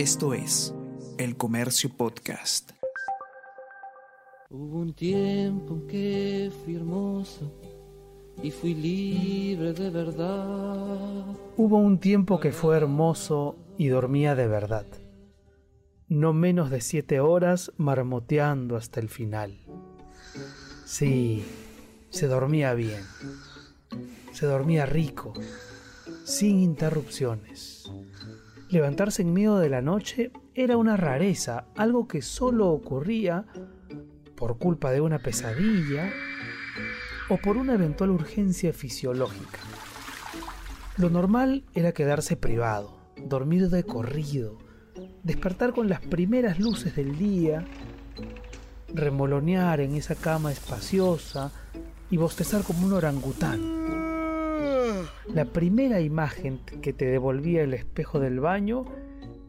Esto es El Comercio Podcast. Hubo un tiempo en que fui hermoso y fui libre de verdad. Hubo un tiempo que fue hermoso y dormía de verdad. No menos de siete horas marmoteando hasta el final. Sí, se dormía bien. Se dormía rico, sin interrupciones. Levantarse en medio de la noche era una rareza, algo que solo ocurría por culpa de una pesadilla o por una eventual urgencia fisiológica. Lo normal era quedarse privado, dormir de corrido, despertar con las primeras luces del día, remolonear en esa cama espaciosa y bostezar como un orangután. La primera imagen que te devolvía el espejo del baño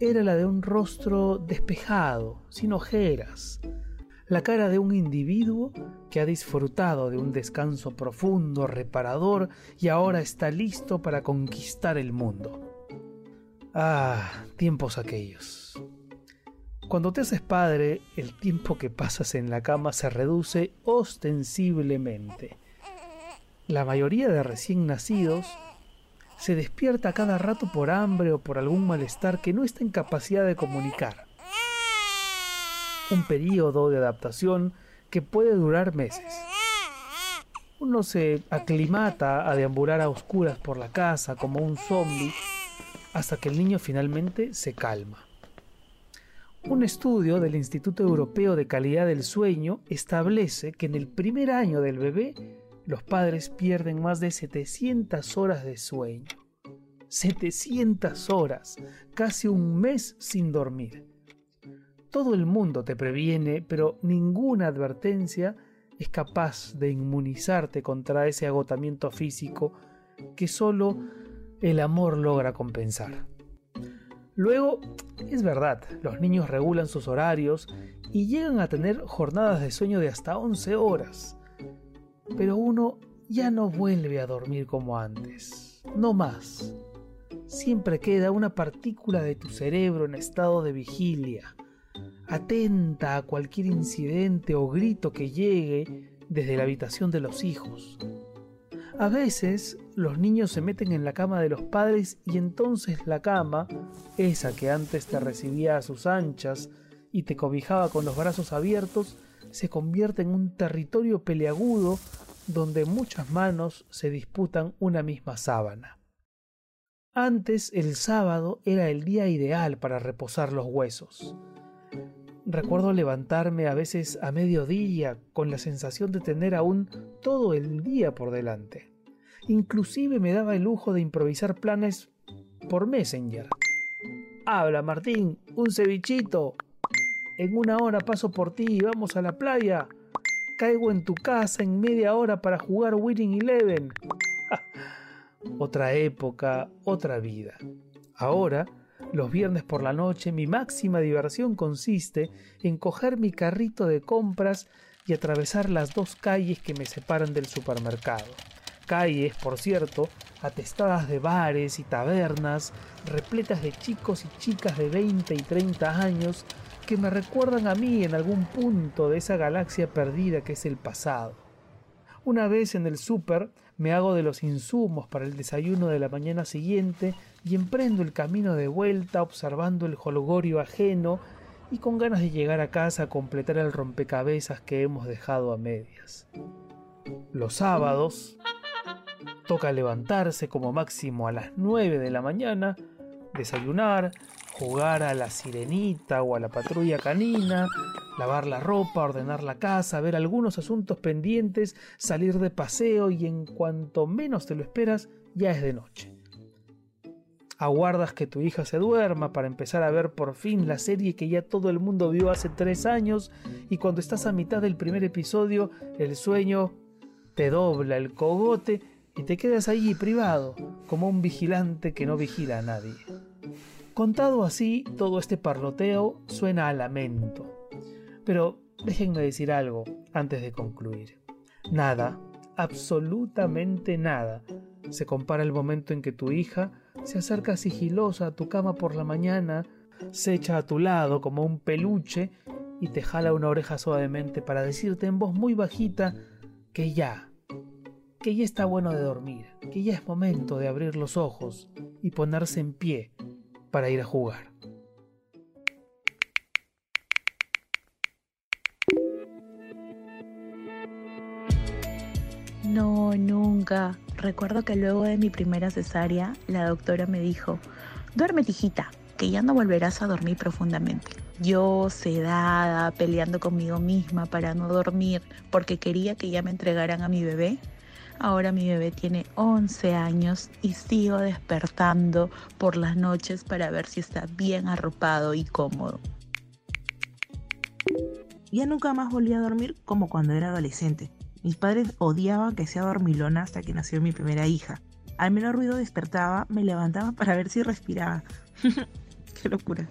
era la de un rostro despejado, sin ojeras, la cara de un individuo que ha disfrutado de un descanso profundo, reparador y ahora está listo para conquistar el mundo. Ah, tiempos aquellos. Cuando te haces padre, el tiempo que pasas en la cama se reduce ostensiblemente. La mayoría de recién nacidos se despierta cada rato por hambre o por algún malestar que no está en capacidad de comunicar. Un periodo de adaptación que puede durar meses. Uno se aclimata a deambular a oscuras por la casa como un zombie hasta que el niño finalmente se calma. Un estudio del Instituto Europeo de Calidad del Sueño establece que en el primer año del bebé los padres pierden más de 700 horas de sueño. 700 horas, casi un mes sin dormir. Todo el mundo te previene, pero ninguna advertencia es capaz de inmunizarte contra ese agotamiento físico que solo el amor logra compensar. Luego, es verdad, los niños regulan sus horarios y llegan a tener jornadas de sueño de hasta 11 horas pero uno ya no vuelve a dormir como antes, no más. Siempre queda una partícula de tu cerebro en estado de vigilia, atenta a cualquier incidente o grito que llegue desde la habitación de los hijos. A veces los niños se meten en la cama de los padres y entonces la cama, esa que antes te recibía a sus anchas y te cobijaba con los brazos abiertos, se convierte en un territorio peleagudo donde muchas manos se disputan una misma sábana. Antes el sábado era el día ideal para reposar los huesos. Recuerdo levantarme a veces a mediodía con la sensación de tener aún todo el día por delante. Inclusive me daba el lujo de improvisar planes por Messenger. Habla, Martín, un cevichito. En una hora paso por ti y vamos a la playa. Caigo en tu casa en media hora para jugar Winning Eleven. otra época, otra vida. Ahora, los viernes por la noche, mi máxima diversión consiste en coger mi carrito de compras y atravesar las dos calles que me separan del supermercado. Calles, por cierto, atestadas de bares y tabernas, repletas de chicos y chicas de 20 y 30 años que me recuerdan a mí en algún punto de esa galaxia perdida que es el pasado. Una vez en el súper me hago de los insumos para el desayuno de la mañana siguiente y emprendo el camino de vuelta observando el holgorio ajeno y con ganas de llegar a casa a completar el rompecabezas que hemos dejado a medias. Los sábados toca levantarse como máximo a las 9 de la mañana, desayunar, jugar a la sirenita o a la patrulla canina, lavar la ropa, ordenar la casa, ver algunos asuntos pendientes, salir de paseo y en cuanto menos te lo esperas, ya es de noche. Aguardas que tu hija se duerma para empezar a ver por fin la serie que ya todo el mundo vio hace tres años y cuando estás a mitad del primer episodio el sueño te dobla el cogote y te quedas allí privado como un vigilante que no vigila a nadie. Contado así, todo este parloteo suena a lamento. Pero déjenme decir algo antes de concluir. Nada, absolutamente nada, se compara el momento en que tu hija se acerca sigilosa a tu cama por la mañana, se echa a tu lado como un peluche y te jala una oreja suavemente para decirte en voz muy bajita que ya, que ya está bueno de dormir, que ya es momento de abrir los ojos y ponerse en pie para ir a jugar. No, nunca. Recuerdo que luego de mi primera cesárea, la doctora me dijo, duerme tijita, que ya no volverás a dormir profundamente. Yo sedada, peleando conmigo misma para no dormir, porque quería que ya me entregaran a mi bebé. Ahora mi bebé tiene 11 años y sigo despertando por las noches para ver si está bien arropado y cómodo. Ya nunca más volví a dormir como cuando era adolescente. Mis padres odiaban que sea dormilona hasta que nació mi primera hija. Al menor ruido despertaba, me levantaba para ver si respiraba. Qué locura.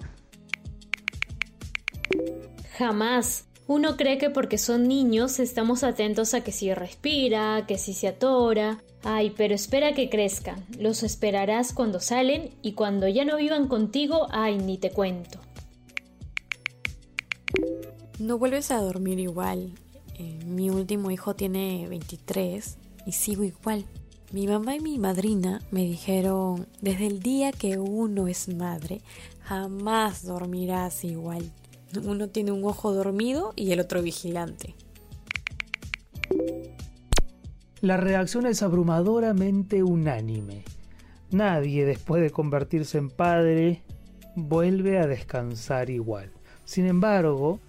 Jamás. Uno cree que porque son niños estamos atentos a que si respira, que si se atora. Ay, pero espera que crezcan. Los esperarás cuando salen y cuando ya no vivan contigo, ay, ni te cuento. No vuelves a dormir igual. Eh, mi último hijo tiene 23 y sigo igual. Mi mamá y mi madrina me dijeron, desde el día que uno es madre, jamás dormirás igual. Uno tiene un ojo dormido y el otro vigilante. La reacción es abrumadoramente unánime. Nadie, después de convertirse en padre, vuelve a descansar igual. Sin embargo,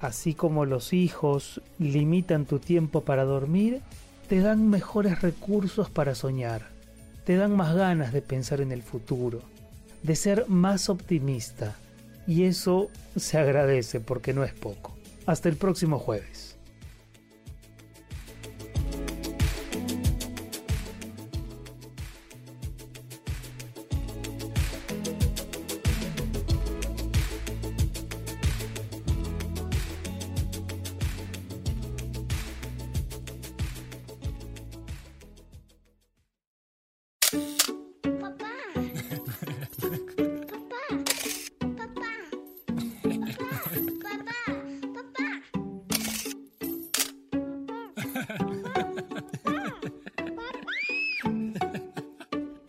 así como los hijos limitan tu tiempo para dormir, te dan mejores recursos para soñar, te dan más ganas de pensar en el futuro, de ser más optimista, y eso se agradece porque no es poco. Hasta el próximo jueves.